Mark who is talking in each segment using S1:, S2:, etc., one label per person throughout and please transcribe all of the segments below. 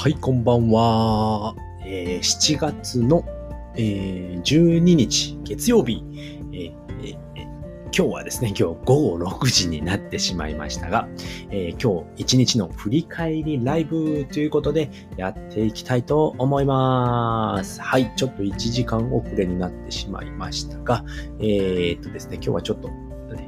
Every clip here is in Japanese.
S1: はい、こんばんは。えー7月の、えー12日月曜日、えー今日はですね、今日午後6時になってしまいましたが、え今日一日の振り返りライブということでやっていきたいと思います。はい、ちょっと1時間遅れになってしまいましたが、えーっとですね、今日はちょっと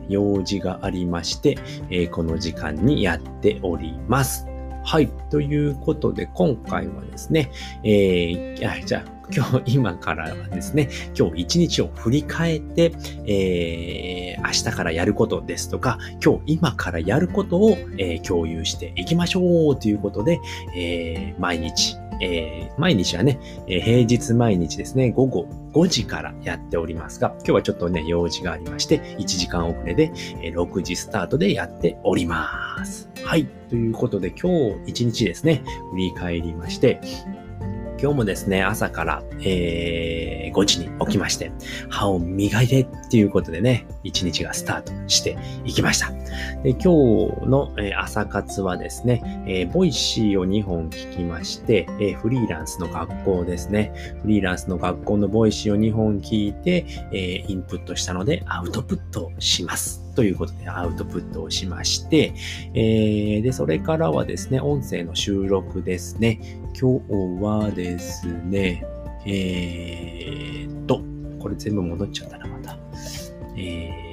S1: 用事がありまして、えこの時間にやっております。はい。ということで、今回はですね、えー、じゃあ、今日、今からはですね、今日一日を振り返って、えー、明日からやることですとか、今日今からやることを、えー共有していきましょうということで、えー、毎日、えー毎日はね、えー平日毎日ですね、午後5時からやっておりますが、今日はちょっとね、用事がありまして、1時間遅れで、えー6時スタートでやっております。はい。ということで、今日1日ですね、振り返りまして、今日もですね、朝から、えー5時に起きまして、歯を磨いてっていうことでね、1日がスタートしていきました。で今日の、え朝活はですね、えー Voicyを2本聞きまして、えフリーランスの学校ですね。フリーランスの学校の Voicyを2本聞いて、えインプットしたのでアウトプットします。ということで、アウトプットをしまして、えーで、それからはですね、音声の収録ですね。今日はですね、えーっと、これ全部戻っちゃったな、また。えー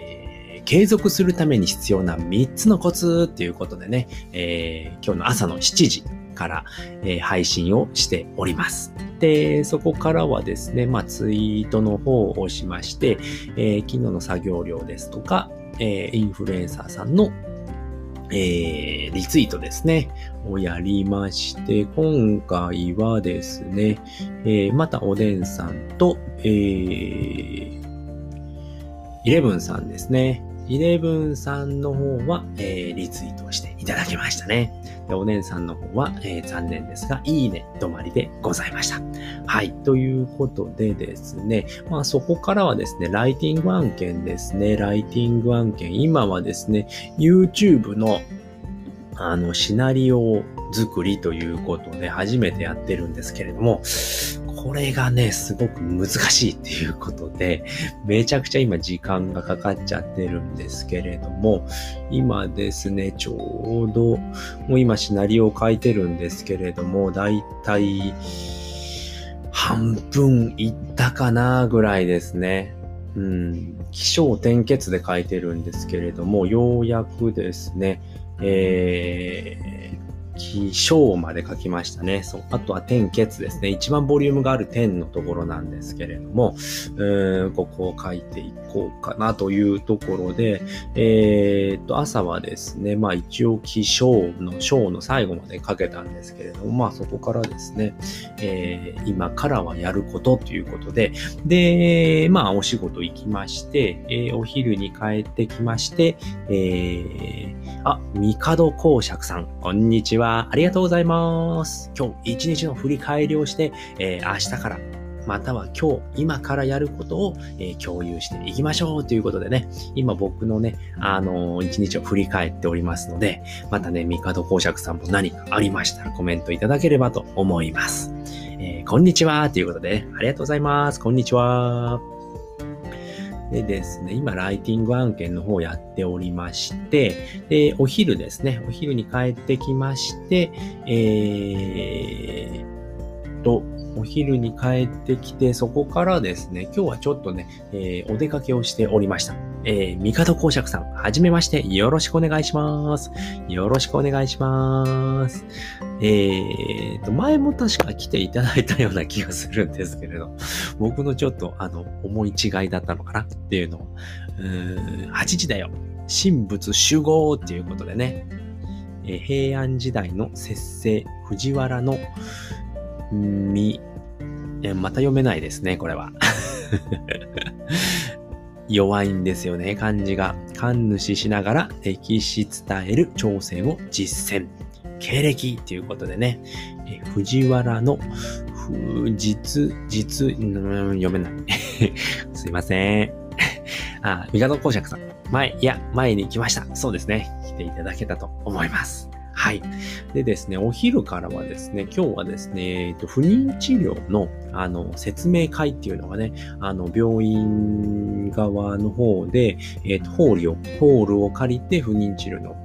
S1: 継続するために必要な3つのコツっていうことでね、えー今日の朝の7時から、え配信をしております。で、そこからはですね、まあ、ツイートの方をしまして、えー昨日の作業量ですとか、えーインフルエンサーさんの、えーリツイートですね、をやりまして、今回はですね、えーまたおでんさんと、えー、イレブンさんですね。イレブンさんの方は、えーリツイートしていただきましたね。でお姉さんの方は、えー残念ですが、いいね止まりでございました。はい。ということでですね、まあそこからはですね、ライティング案件ですね。ライティング案件。今はですね、YouTube のあの、シナリオ作りということで初めてやってるんですけれども、これがね、すごく難しいっていうことで、めちゃくちゃ今時間がかかっちゃってるんですけれども、今ですね、ちょうど、もう今シナリオを書いてるんですけれども、だいたい半分いったかなぐらいですね。うん、気象転結で書いてるんですけれども、ようやくですね、えー、気象まで書きましたね。そう。あとは点結ですね。一番ボリュームがある点のところなんですけれども、うんここを書いていこうかなというところで、えー、っと、朝はですね、まあ一応気象の章の最後まで書けたんですけれども、まあそこからですね、えー今からはやることということで、で、まあお仕事行きまして、えーお昼に帰ってきまして、えーあ、ミカド公爵さん、こんにちは。ありがとうございます。今日一日の振り返りをして、えー明日から、または今日、今からやることを、えー共有していきましょうということでね、今僕のね、あのー一日を振り返っておりますので、またね、ミカド公爵さんも何かありましたらコメントいただければと思います。えーこんにちはということで、ね、ありがとうございます。こんにちは。でですね、今、ライティング案件の方をやっておりまして、で、お昼ですね、お昼に帰ってきまして、えー、と、お昼に帰ってきて、そこからですね、今日はちょっとね、えーお出かけをしておりました。えー、ミカド公爵さん、はじめまして、よろしくお願いします。よろしくお願いします。えーと、前も確か来ていただいたような気がするんですけれど、僕のちょっと、あの、思い違いだったのかなっていうのを、うーん、8時だよ。神仏集合っていうことでね、えー平安時代の節制、藤原の、み、えまた読めないですね、これは。弱いんですよね、漢字が。神主しながら歴史伝える挑戦を実践。経歴っていうことでね、え藤原の、ふ実、実、読めない。すいません。あ、三方公爵さん。前、いや、前に来ました。そうですね。来ていただけたと思います。はい。でですね、お昼からはですね、今日はですね、えっと、不妊治療の、あの、説明会っていうのがね、あの、病院側の方で、えっと、ホールを、ホールを借りて不妊治療の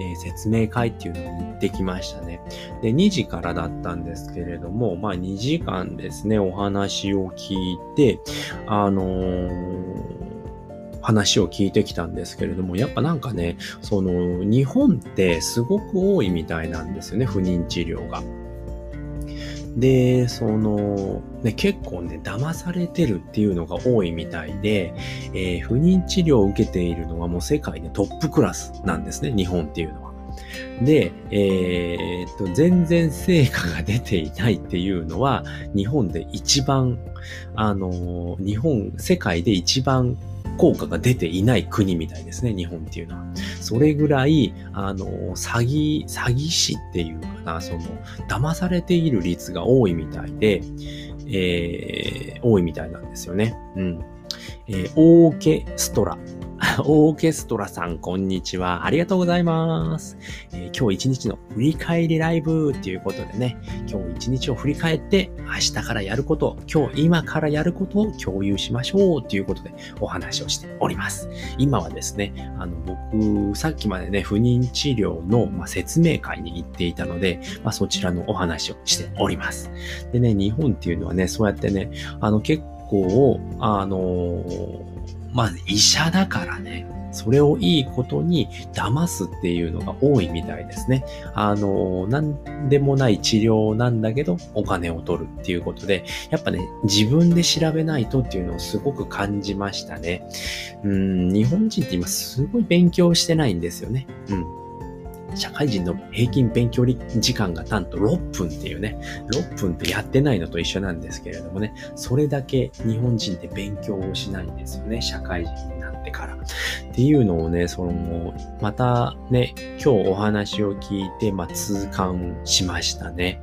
S1: えー、説明会っていうのに行ってきましたね。で、2時からだったんですけれども、まあ2時間ですね、お話を聞いて、あのー話を聞いてきたんですけれども、やっぱなんかね、その、日本ってすごく多いみたいなんですよね、不妊治療が。で、その、ね、結構ね、騙されてるっていうのが多いみたいで、えー、不妊治療を受けているのはもう世界でトップクラスなんですね、日本っていうのは。で、えー、っと、全然成果が出ていないっていうのは、日本で一番、あの、日本、世界で一番効果が出ていない国みたいですね、日本っていうのは。それぐらい、あの、詐欺、詐欺師っていうかな、その、騙されている率が多いみたいで、えー、多いみたいなんですよね。うん。えー、オーケストラ オーケストラさん、こんにちは。ありがとうございます。えー、今日一日の振り返りライブっていうことでね、今日一日を振り返って、明日からやること、今日今からやることを共有しましょうっていうことでお話をしております。今はですね、あの、僕、さっきまでね、不妊治療の、ま、説明会に行っていたので、まあ、そちらのお話をしております。でね、日本っていうのはね、そうやってね、あの、結構、あのーまあ医者だからね、それをいいことに騙すっていうのが多いみたいですね。あの、なんでもない治療なんだけど、お金を取るっていうことで、やっぱね、自分で調べないとっていうのをすごく感じましたね。うん、日本人って今すごい勉強してないんですよね。うん。社会人の平均勉強時間がなんと6分っていうね、6分ってやってないのと一緒なんですけれどもね、それだけ日本人って勉強をしないんですよね、社会人になってから。っていうのをね、その、またね、今日お話を聞いて、まあ、痛感しましたね。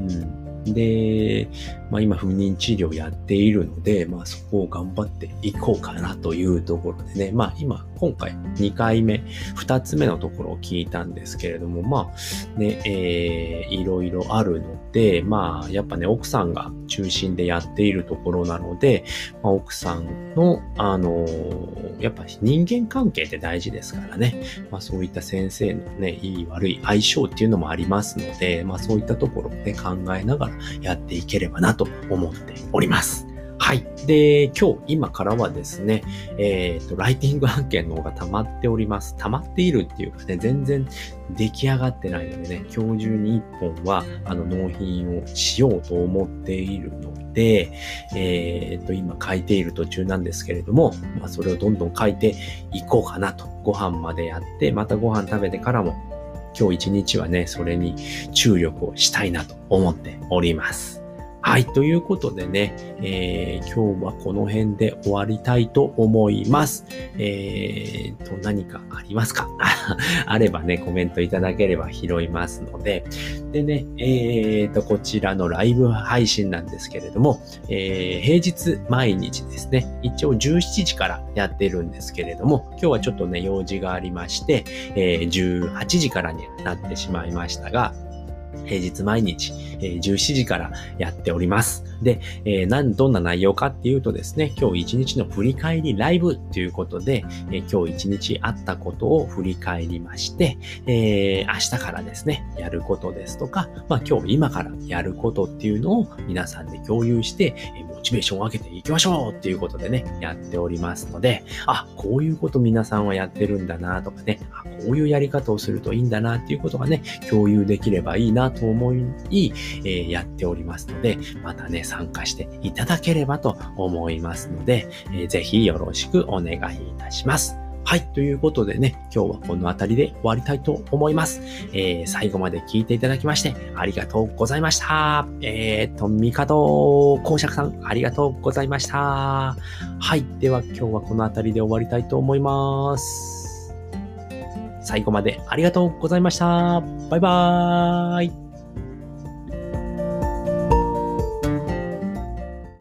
S1: うん。で、まあ今不妊治療やっているので、まあそこを頑張っていこうかなというところでね、まあ今、今回2回目、2つ目のところを聞いたんですけれども、まあね、えー、いろいろあるので、まあやっぱね、奥さんが中心でやっているところなので、まあ、奥さんの、あのー、やっぱ人間関係って大事ですからね、まあそういった先生のね、いい悪い相性っていうのもありますので、まあそういったところをね、考えながらやっていければなと思っております。はい。で、今日、今からはですね、えっ、ー、と、ライティング案件の方が溜まっております。溜まっているっていうかね、全然出来上がってないのでね、今日中に1本は、あの、納品をしようと思っているので、えっ、ー、と、今書いている途中なんですけれども、まあ、それをどんどん書いていこうかなと。ご飯までやって、またご飯食べてからも、今日一日はね、それに注力をしたいなと思っております。はい。ということでね、えー、今日はこの辺で終わりたいと思います。えーと、何かありますか？あればね、コメントいただければ拾いますので。でね、えーと、こちらのライブ配信なんですけれども、えー、平日毎日ですね、一応17時からやってるんですけれども、今日はちょっとね、用事がありまして、えー、18時からになってしまいましたが、平日毎日、えー、17時からやっております。で、えー、なん、どんな内容かっていうとですね、今日一日の振り返りライブということで、えー、今日一日あったことを振り返りまして、えー、明日からですね、やることですとか、まあ今日今からやることっていうのを皆さんで共有して、えモチベーションを上げていきましょうっていうことでね、やっておりますので、あ、こういうこと皆さんはやってるんだなとかね、あこういうやり方をするといいんだなっていうことがね、共有できればいいなと思い、えー、やっておりますので、またね、参加していただければと思いますので、えー、ぜひよろしくお願いいたします。はい。ということでね、今日はこの辺りで終わりたいと思います。えー、最後まで聞いていただきまして、ありがとうございました。えーと、ミカド公爵さん、ありがとうございました。はい。では今日はこの辺りで終わりたいと思います。最後までありがとうございました。バイバーイ。